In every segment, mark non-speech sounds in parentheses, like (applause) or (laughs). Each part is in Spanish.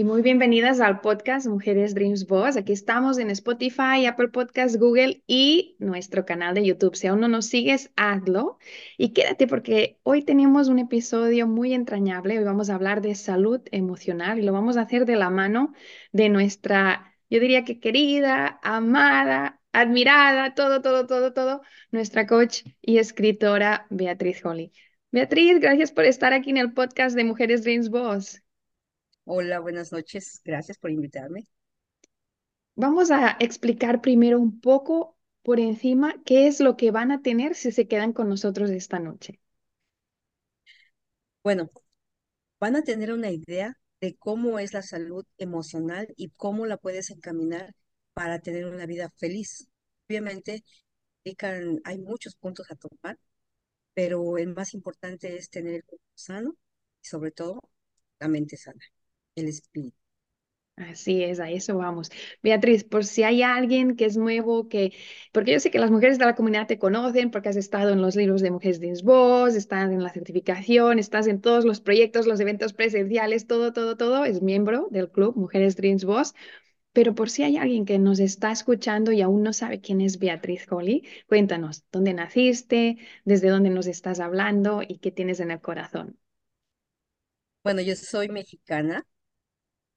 Y muy bienvenidas al podcast Mujeres Dreams Boss. Aquí estamos en Spotify, Apple Podcasts, Google y nuestro canal de YouTube. Si aún no nos sigues, hazlo y quédate porque hoy tenemos un episodio muy entrañable. Hoy vamos a hablar de salud emocional y lo vamos a hacer de la mano de nuestra, yo diría que querida, amada, admirada, todo, todo, todo, todo, nuestra coach y escritora Beatriz Holly. Beatriz, gracias por estar aquí en el podcast de Mujeres Dreams Boss. Hola, buenas noches. Gracias por invitarme. Vamos a explicar primero un poco por encima qué es lo que van a tener si se quedan con nosotros esta noche. Bueno, van a tener una idea de cómo es la salud emocional y cómo la puedes encaminar para tener una vida feliz. Obviamente, hay muchos puntos a tomar, pero el más importante es tener el cuerpo sano y sobre todo la mente sana el espíritu. Así es, a eso vamos. Beatriz, por si hay alguien que es nuevo, que, porque yo sé que las mujeres de la comunidad te conocen, porque has estado en los libros de Mujeres de Voz, estás en la certificación, estás en todos los proyectos, los eventos presenciales, todo, todo, todo, es miembro del club Mujeres Dreams Boss. Pero por si hay alguien que nos está escuchando y aún no sabe quién es Beatriz Holly, cuéntanos, ¿dónde naciste? ¿Desde dónde nos estás hablando? ¿Y qué tienes en el corazón? Bueno, yo soy mexicana,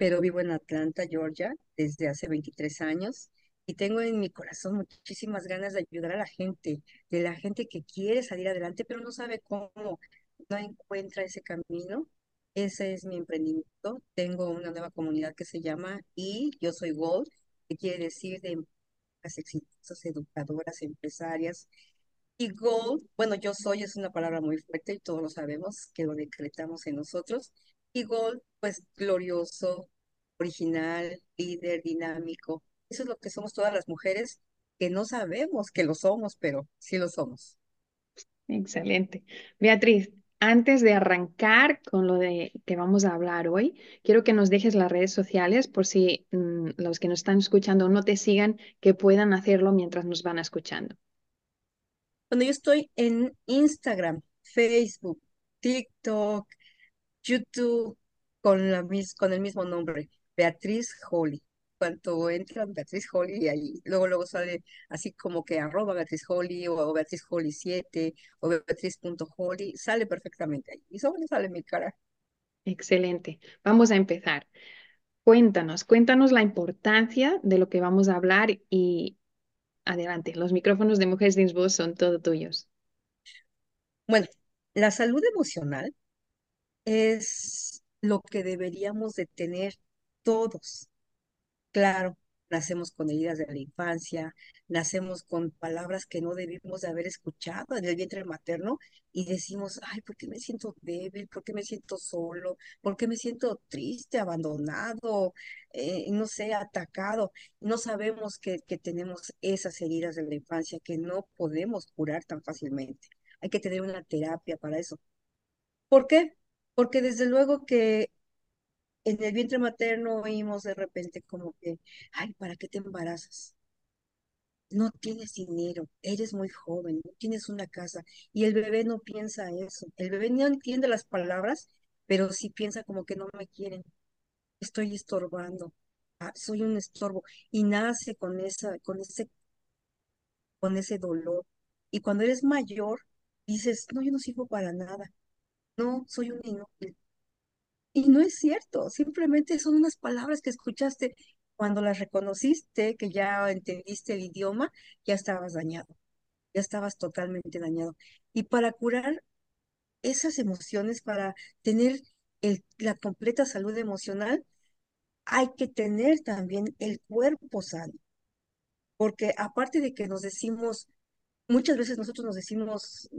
pero vivo en Atlanta, Georgia, desde hace 23 años y tengo en mi corazón muchísimas ganas de ayudar a la gente, de la gente que quiere salir adelante, pero no sabe cómo, no encuentra ese camino. Ese es mi emprendimiento. Tengo una nueva comunidad que se llama Y Yo Soy Gold, que quiere decir de las exitosas educadoras, empresarias. Y Gold, bueno, yo soy es una palabra muy fuerte y todos lo sabemos, que lo decretamos en nosotros, y Gold, pues glorioso, original, líder, dinámico. Eso es lo que somos todas las mujeres que no sabemos que lo somos, pero sí lo somos. Excelente. Beatriz, antes de arrancar con lo de que vamos a hablar hoy, quiero que nos dejes las redes sociales por si mm, los que nos están escuchando no te sigan, que puedan hacerlo mientras nos van escuchando. Bueno, yo estoy en Instagram, Facebook, TikTok, YouTube con, la, con el mismo nombre, Beatriz Holly. Cuando entran Beatriz Holly, ahí luego luego sale así como que arroba Beatriz Holly o Beatriz Holly 7 o Beatriz.holly, sale perfectamente ahí. Y solo sale mi cara. Excelente. Vamos a empezar. Cuéntanos, cuéntanos la importancia de lo que vamos a hablar y adelante, los micrófonos de Mujeres de Voz son todo tuyos. Bueno, la salud emocional es lo que deberíamos de tener todos. Claro, nacemos con heridas de la infancia, nacemos con palabras que no debimos de haber escuchado en el vientre materno y decimos, ay, ¿por qué me siento débil? ¿Por qué me siento solo? ¿Por qué me siento triste, abandonado, eh, no sé, atacado? No sabemos que, que tenemos esas heridas de la infancia que no podemos curar tan fácilmente. Hay que tener una terapia para eso. ¿Por qué? Porque desde luego que en el vientre materno oímos de repente como que, ay, ¿para qué te embarazas? No tienes dinero, eres muy joven, no tienes una casa. Y el bebé no piensa eso. El bebé no entiende las palabras, pero sí piensa como que no me quieren. Estoy estorbando. Ah, soy un estorbo. Y nace con esa, con ese, con ese dolor. Y cuando eres mayor, dices, no, yo no sirvo para nada. No, soy un inútil y no es cierto, simplemente son unas palabras que escuchaste Cuando las reconociste, que ya entendiste el idioma, ya estabas dañado, ya estabas totalmente dañado. Y para curar esas emociones, para tener la completa salud emocional, hay que tener también el cuerpo sano. Porque aparte de que nos decimos, muchas veces nosotros nos decimos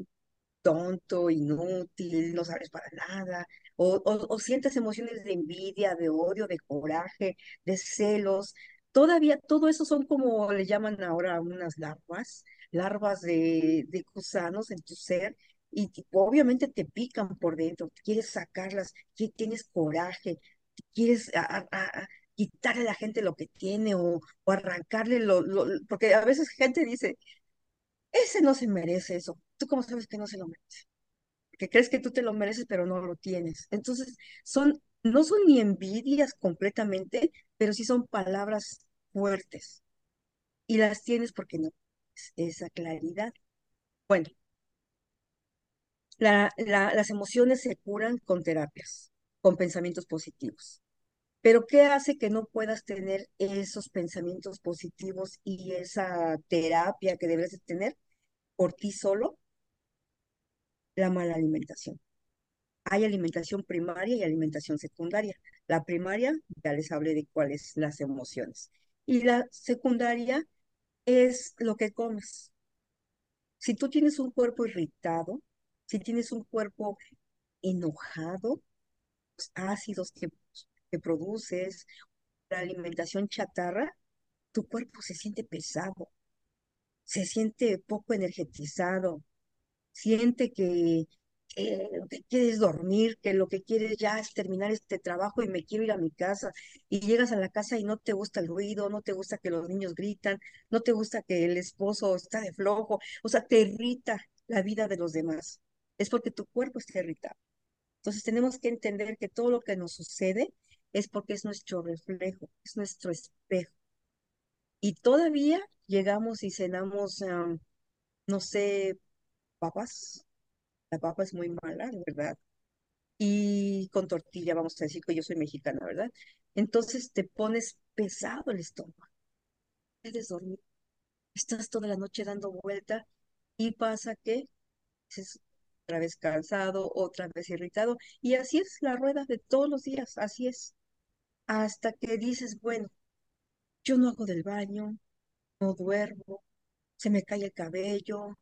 tonto, inútil, no sabes para nada, o, o, sientes emociones de envidia, de odio, de coraje, de celos. Todavía todo eso son como le llaman ahora unas larvas, larvas de, de gusanos en tu ser, y obviamente te pican por dentro, quieres sacarlas, tienes coraje, quieres quitarle a la gente lo que tiene o, o arrancarle lo, lo, porque a veces gente dice, ese no se merece eso. ¿Tú cómo sabes que no se lo merece? Que crees que tú te lo mereces, pero no lo tienes. Entonces, son, no son ni envidias completamente, pero sí son palabras fuertes. Y las tienes porque no tienes esa claridad. Bueno, la, la, las emociones se curan con terapias, con pensamientos positivos. Pero ¿qué hace que no puedas tener esos pensamientos positivos y esa terapia que debes tener por ti solo? La mala alimentación. Hay alimentación primaria y alimentación secundaria. La primaria, ya les hablé de cuáles las emociones. Y la secundaria es lo que comes. Si tú tienes un cuerpo irritado, si tienes un cuerpo enojado, los ácidos que que produces, la alimentación chatarra, tu cuerpo se siente pesado, se siente poco energetizado, siente que, quieres dormir, que lo que quieres ya es terminar este trabajo y me quiero ir a mi casa. Y llegas a la casa y no te gusta el ruido, no te gusta que los niños gritan, no te gusta que el esposo está de flojo, o sea, te irrita la vida de los demás. Es porque tu cuerpo está irritado. Entonces tenemos que entender que todo lo que nos sucede es porque es nuestro reflejo, es nuestro espejo. Y todavía llegamos y cenamos, no sé, papas. La papa es muy mala, ¿verdad? Y con tortilla, vamos a decir que yo soy mexicana, ¿verdad? Entonces te pones pesado el estómago. Puedes dormir. Estás toda la noche dando vuelta y pasa que es otra vez cansado, otra vez irritado. Y así es la rueda de todos los días, así es hasta que dices, bueno, yo no hago del baño, no duermo, se me cae el cabello,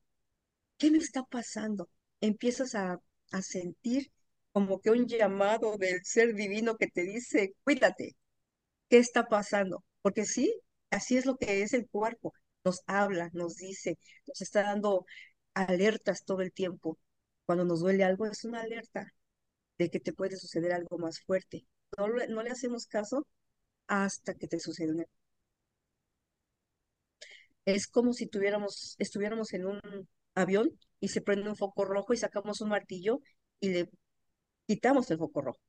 ¿qué me está pasando? Empiezas a, a sentir como que un llamado del ser divino que te dice, cuídate, ¿qué está pasando? Porque sí, así es lo que es el cuerpo, nos habla, nos dice, nos está dando alertas todo el tiempo. Cuando nos duele algo es una alerta de que te puede suceder algo más fuerte no, le hacemos caso hasta que te sucede una. Es como si tuviéramos, estuviéramos en un avión y se prende un foco rojo y sacamos un martillo y le quitamos el foco rojo.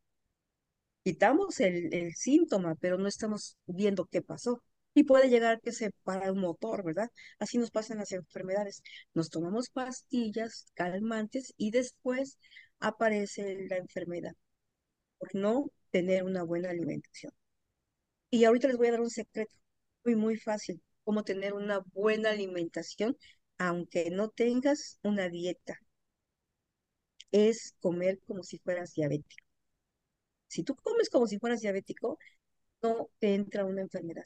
Quitamos el, síntoma, pero no estamos viendo qué pasó. Y puede llegar que se para un motor, ¿verdad? Así nos pasan las enfermedades. Nos tomamos pastillas calmantes y después aparece la enfermedad. Por no tener una buena alimentación. Y ahorita les voy a dar un secreto muy, muy fácil, cómo tener una buena alimentación aunque no tengas una dieta. Es comer como si fueras diabético. Si tú comes como si fueras diabético, no te entra una enfermedad.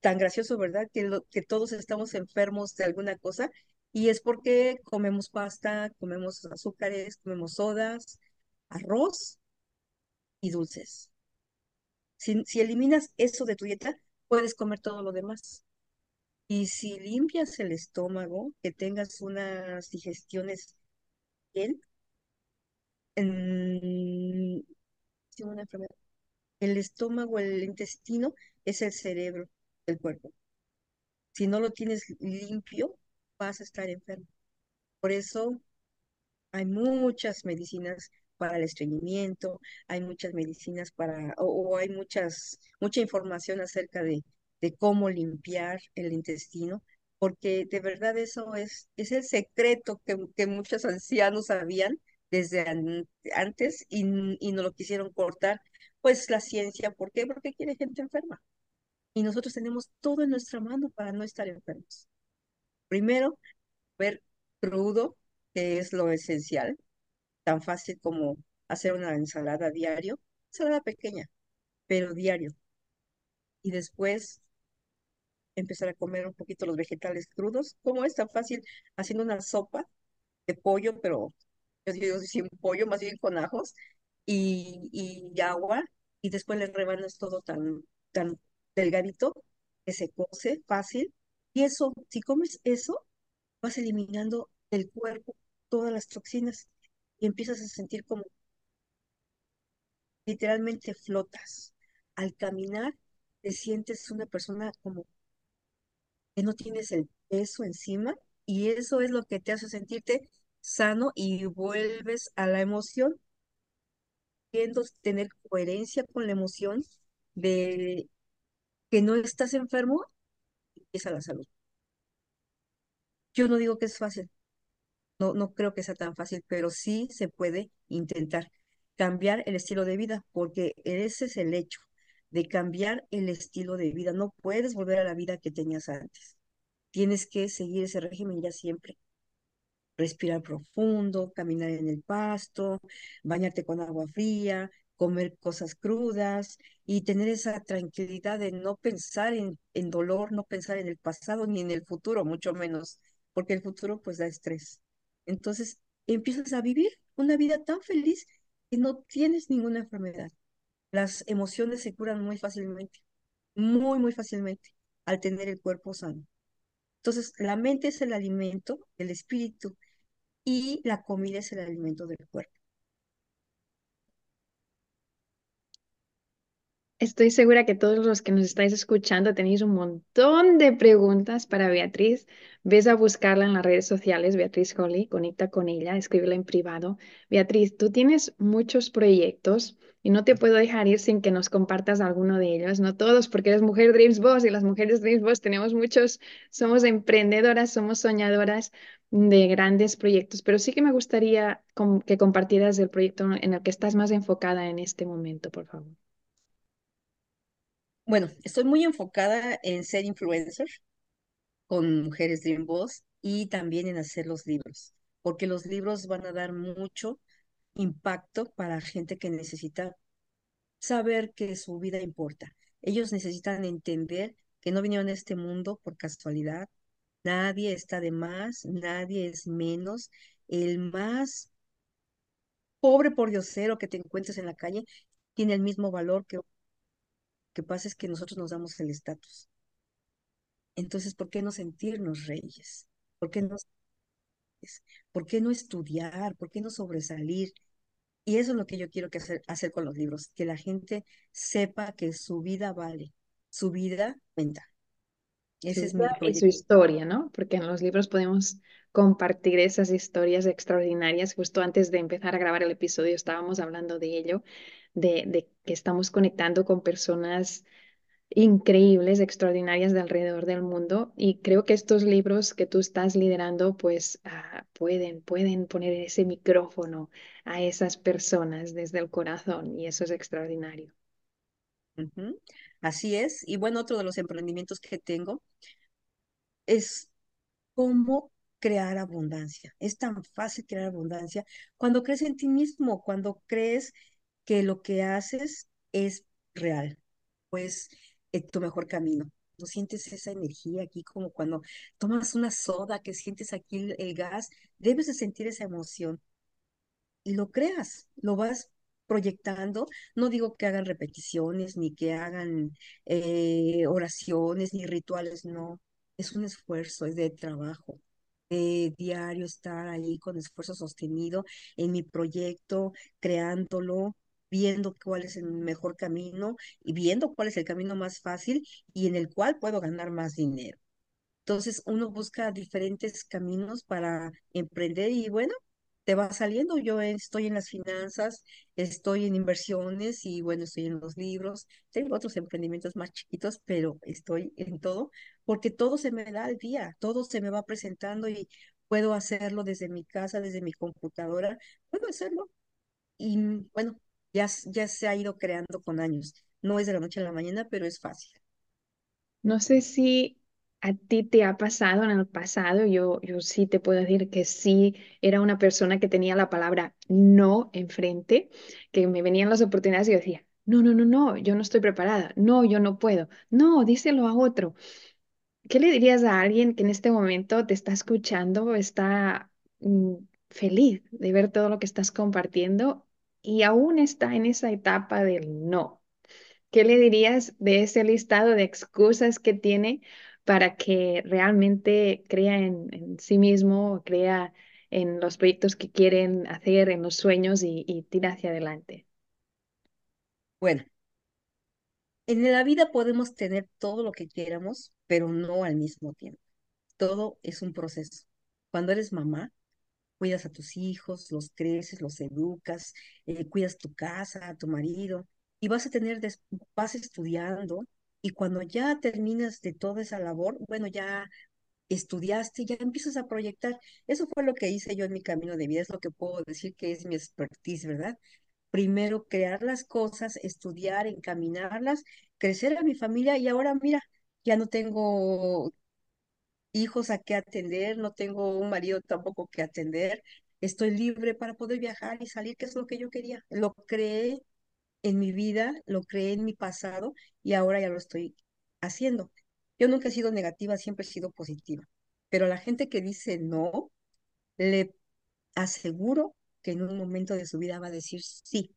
Tan gracioso, ¿verdad? Que, todos estamos enfermos de alguna cosa y es porque comemos pasta, comemos azúcares, comemos sodas, arroz y dulces. Si eliminas eso de tu dieta, puedes comer todo lo demás. Y si limpias el estómago, que tengas unas digestiones bien, en, una enfermedad. El estómago, el intestino, es el cerebro del cuerpo. Si no lo tienes limpio, vas a estar enfermo. Por eso hay muchas medicinas para el estreñimiento, hay muchas medicinas para, o, hay muchas, mucha información acerca de, de cómo limpiar el intestino, porque de verdad eso es, es el secreto que, que muchos ancianos sabían desde antes y, y no lo quisieron cortar pues la ciencia. ¿Por qué? Porque quiere gente enferma. Y nosotros tenemos todo en nuestra mano para no estar enfermos. Primero, ver crudo, que es lo esencial, tan fácil como hacer una ensalada diario, ensalada pequeña, pero diario. Y después empezar a comer un poquito los vegetales crudos. ¿Cómo es tan fácil haciendo una sopa de pollo, pero yo digo sin pollo, más bien con ajos y, y agua, y después le rebanas todo tan, tan delgadito que se cose fácil. Y eso, si comes eso, vas eliminando del cuerpo todas las toxinas y empiezas a sentir como literalmente flotas. Al caminar, te sientes una persona como que no tienes el peso encima y eso es lo que te hace sentirte sano y vuelves a la emoción, queriendo tener coherencia con la emoción de que no estás enfermo, empieza la salud. Yo no digo que es fácil, no, no creo que sea tan fácil, pero sí se puede intentar cambiar el estilo de vida, porque ese es el hecho de cambiar el estilo de vida. No puedes volver a la vida que tenías antes. Tienes que seguir ese régimen ya siempre. Respirar profundo, caminar en el pasto, bañarte con agua fría, comer cosas crudas y tener esa tranquilidad de no pensar en, en dolor, no pensar en el pasado ni en el futuro, mucho menos, porque el futuro pues da estrés. Entonces empiezas a vivir una vida tan feliz que no tienes ninguna enfermedad. Las emociones se curan muy fácilmente, muy, muy fácilmente, al tener el cuerpo sano. Entonces, la mente es el alimento, el espíritu, y la comida es el alimento del cuerpo. Estoy segura que todos los que nos estáis escuchando tenéis un montón de preguntas para Beatriz. Ves a buscarla en las redes sociales, Beatriz Holly, conecta con ella, escríbela en privado. Beatriz, tú tienes muchos proyectos y no te puedo dejar ir sin que nos compartas alguno de ellos, no todos, porque eres mujer Dreams Boss y las mujeres Dreams Boss tenemos muchos, somos emprendedoras, somos soñadoras de grandes proyectos, pero sí que me gustaría que compartieras el proyecto en el que estás más enfocada en este momento, por favor. Bueno, estoy muy enfocada en ser influencer con Mujeres Dream Boss y también en hacer los libros, porque los libros van a dar mucho impacto para gente que necesita saber que su vida importa. Ellos necesitan entender que no vinieron a este mundo por casualidad. Nadie está de más, nadie es menos. El más pobre por diosero que te encuentres en la calle tiene el mismo valor que que pasa es que nosotros nos damos el estatus. Entonces, ¿por qué no sentirnos reyes? ¿Por qué no, ¿por qué no estudiar? ¿Por qué no sobresalir? Y eso es lo que yo quiero que hacer, hacer con los libros, que la gente sepa que su vida vale, su vida cuenta. Ese es mi y su historia, ¿no? Porque en los libros podemos compartir esas historias extraordinarias. Justo antes de empezar a grabar el episodio estábamos hablando de ello, de, que estamos conectando con personas increíbles, extraordinarias de alrededor del mundo y creo que estos libros que tú estás liderando pues ah, pueden, pueden poner ese micrófono a esas personas desde el corazón y eso es extraordinario. Así es. Y bueno, otro de los emprendimientos que tengo es cómo crear abundancia. Es tan fácil crear abundancia cuando crees en ti mismo, cuando crees que lo que haces es real, pues es tu mejor camino. No sientes esa energía aquí como cuando tomas una soda, que sientes aquí el, gas, debes de sentir esa emoción y lo creas, lo vas proyectando. No digo que hagan repeticiones, ni que hagan eh, oraciones, ni rituales, no. Es un esfuerzo, es de trabajo, diario estar ahí con esfuerzo sostenido en mi proyecto, creándolo, viendo cuál es el mejor camino y viendo cuál es el camino más fácil y en el cual puedo ganar más dinero. Entonces uno busca diferentes caminos para emprender y bueno, te va saliendo. Yo estoy en las finanzas, estoy en inversiones y bueno, estoy en los libros. Tengo otros emprendimientos más chiquitos, pero estoy en todo porque todo se me da al día, todo se me va presentando y puedo hacerlo desde mi casa, desde mi computadora, puedo hacerlo. Y bueno, Ya, ya se ha ido creando con años. No es de la noche a la mañana, pero es fácil. No sé si a ti te ha pasado en el pasado, yo, yo sí te puedo decir que sí era una persona que tenía la palabra no enfrente, que me venían las oportunidades y yo decía, no, no, no, no, yo no estoy preparada, no, yo no puedo, no, díselo a otro. ¿Qué le dirías a alguien que en este momento te está escuchando, está mm, feliz de ver todo lo que estás compartiendo y aún está en esa etapa del no? ¿Qué le dirías de ese listado de excusas que tiene para que realmente crea en, sí mismo, crea en los proyectos que quieren hacer, en los sueños y, y tira hacia adelante? Bueno, en la vida podemos tener todo lo que quieramos, pero no al mismo tiempo. Todo es un proceso. Cuando eres mamá, cuidas a tus hijos, los creces, los educas, eh, cuidas tu casa, a tu marido, y vas a tener, vas estudiando, y cuando ya terminas de toda esa labor, bueno, ya estudiaste, ya empiezas a proyectar. Eso fue lo que hice yo en mi camino de vida, es lo que puedo decir que es mi expertise, ¿verdad? Primero crear las cosas, estudiar, encaminarlas, crecer a mi familia, y ahora mira, ya no tengo hijos a qué atender, no tengo un marido tampoco que atender, estoy libre para poder viajar y salir, que es lo que yo quería. Lo creé en mi vida, lo creé en mi pasado y ahora ya lo estoy haciendo. Yo nunca he sido negativa, siempre he sido positiva, pero la gente que dice no, le aseguro que en un momento de su vida va a decir sí.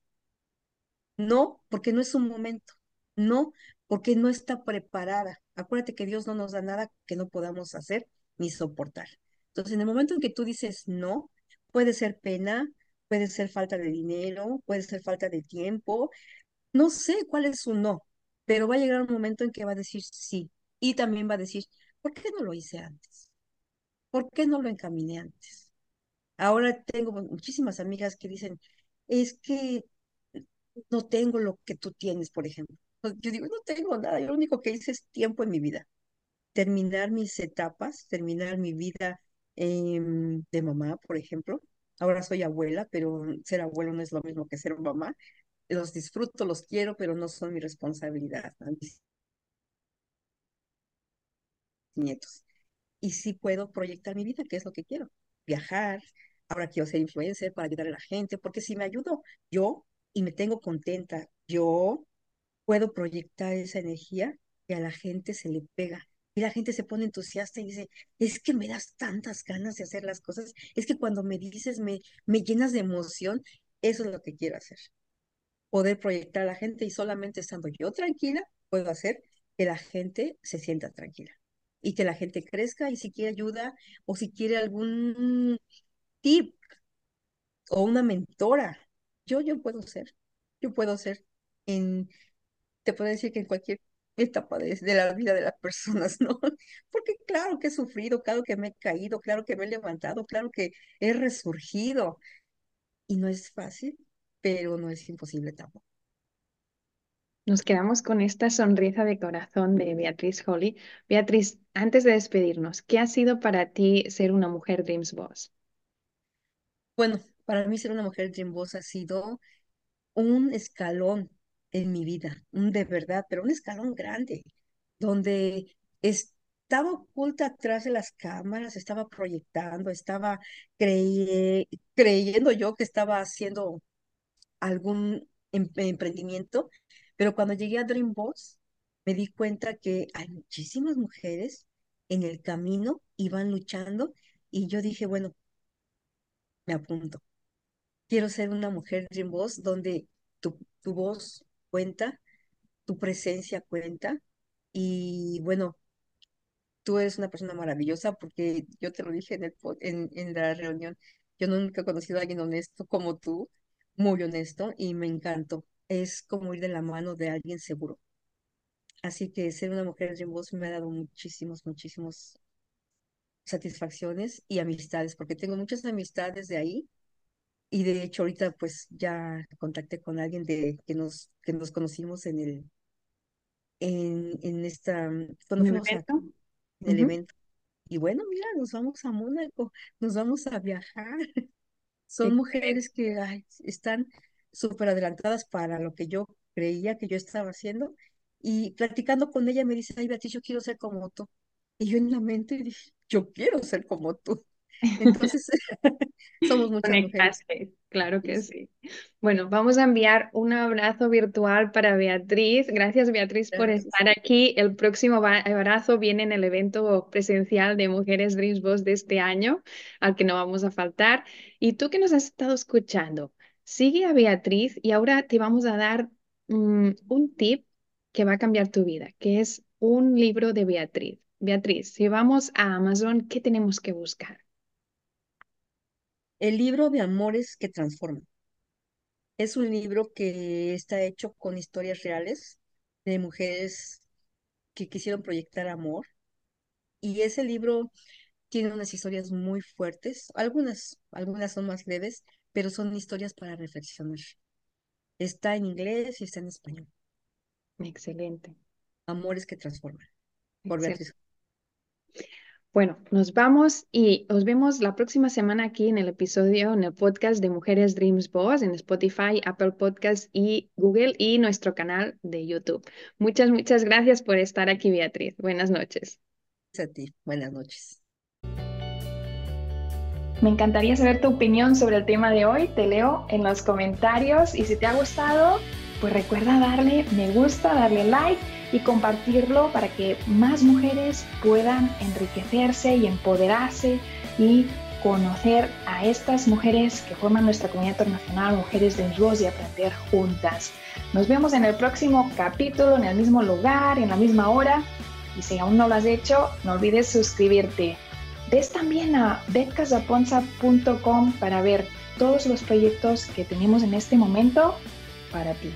No, porque no es un momento. No, porque no está preparada. Acuérdate que Dios no nos da nada que no podamos hacer ni soportar. Entonces, en el momento en que tú dices no, puede ser pena, puede ser falta de dinero, puede ser falta de tiempo, no sé cuál es su no, pero va a llegar un momento en que va a decir sí. Y también va a decir, ¿por qué no lo hice antes? ¿Por qué no lo encaminé antes? Ahora tengo muchísimas amigas que dicen, es que no tengo lo que tú tienes, por ejemplo. Pues, Yo digo, no tengo nada, yo lo único que hice es tiempo en mi vida. Terminar mis etapas, terminar mi vida em, de mamá, por ejemplo. Ahora soy abuela, pero ser abuelo no es lo mismo que ser mamá. Los disfruto, los quiero, pero no son mi responsabilidad, nietos. Y sí puedo proyectar mi vida, que es lo que quiero. Viajar, ahora quiero ser influencer para ayudar a la gente, porque si me ayudo yo y me tengo contenta, yo puedo proyectar esa energía y a la gente se le pega. Y la gente se pone entusiasta y dice, es que me das tantas ganas de hacer las cosas, es que cuando me dices, me, me llenas de emoción, eso es lo que quiero hacer. Poder proyectar a la gente y solamente estando yo tranquila, puedo hacer que la gente se sienta tranquila y que la gente crezca y si quiere ayuda o si quiere algún tip o una mentora, yo, yo puedo ser, yo puedo ser te puedo decir que en cualquier etapa de, de la vida de las personas, (laughs) ¿no? Porque claro que he sufrido, claro que me he caído, claro que me he levantado, claro que he resurgido. Y no es fácil, pero no es imposible tampoco. Nos quedamos con esta sonrisa de corazón de Beatriz Holly. Beatriz, antes de despedirnos, ¿qué ha sido para ti ser una mujer Dreams Boss? Bueno, para mí ser una mujer Dream Boss ha sido un escalón en mi vida, un de verdad, pero un escalón grande, donde estaba oculta atrás de las cámaras, estaba proyectando, estaba crey- creyendo yo que estaba haciendo algún em- emprendimiento, pero cuando llegué a Dream Boss me di cuenta que hay muchísimas mujeres en el camino y van luchando y yo dije, bueno, me apunto. Quiero ser una mujer Dream Boss donde tu, tu voz cuenta, tu presencia cuenta y bueno, tú eres una persona maravillosa porque yo te lo dije en, el, en, en la reunión, yo nunca he conocido a alguien honesto como tú, muy honesto y me encantó. Es como ir de la mano de alguien seguro. Así que ser una mujer Dream Boss me ha dado muchísimos, muchísimos satisfacciones y amistades, porque tengo muchas amistades de ahí y de hecho ahorita pues ya contacté con alguien de que nos que nos conocimos en el en, en esta cuando ¿En el fuimos a, evento? en el evento y bueno mira nos vamos a Mónaco nos vamos a viajar (laughs) son mujeres que ay, están súper adelantadas para lo que yo creía que yo estaba haciendo. Y platicando con ella me dice, ay, Beatriz, yo quiero ser como tú. Y yo en la mente dije, yo quiero ser como tú. (laughs) Entonces, (laughs) somos muchas mujeres. Claro que sí. Bueno, vamos a enviar un abrazo virtual para Beatriz. Gracias, Beatriz, por estar aquí. El próximo abrazo viene en el evento presencial de Mujeres Dreams Boss de este año, al que no vamos a faltar. Y tú que nos has estado escuchando, sigue a Beatriz y ahora te vamos a dar mm, un tip que va a cambiar tu vida, que es un libro de Beatriz. Beatriz, si vamos a Amazon, ¿qué tenemos que buscar? El libro de Amores que Transforman. Es un libro que está hecho con historias reales de mujeres que quisieron proyectar amor. Y ese libro tiene unas historias muy fuertes. Algunas, algunas son más leves, pero son historias para reflexionar. Está en inglés y está en español. Excelente. Amores que transforman. Por Excelente. Beatriz. Bueno, nos vamos y os vemos la próxima semana aquí en el episodio, en el podcast de Mujeres Dreams Boss en Spotify, Apple Podcasts y Google y nuestro canal de YouTube. Muchas, muchas gracias por estar aquí, Beatriz. Buenas noches. A ti. Buenas noches. Me encantaría saber tu opinión sobre el tema de hoy. Te leo en los comentarios y si te ha gustado, pues recuerda darle me gusta, darle like y compartirlo para que más mujeres puedan enriquecerse y empoderarse y conocer a estas mujeres que forman nuestra comunidad internacional, Mujeres de Voz y aprender juntas. Nos vemos en el próximo capítulo, en el mismo lugar, en la misma hora. Y si aún no lo has hecho, no olvides suscribirte. Ves también a betcasaponza.com para ver todos los proyectos que tenemos en este momento para ti.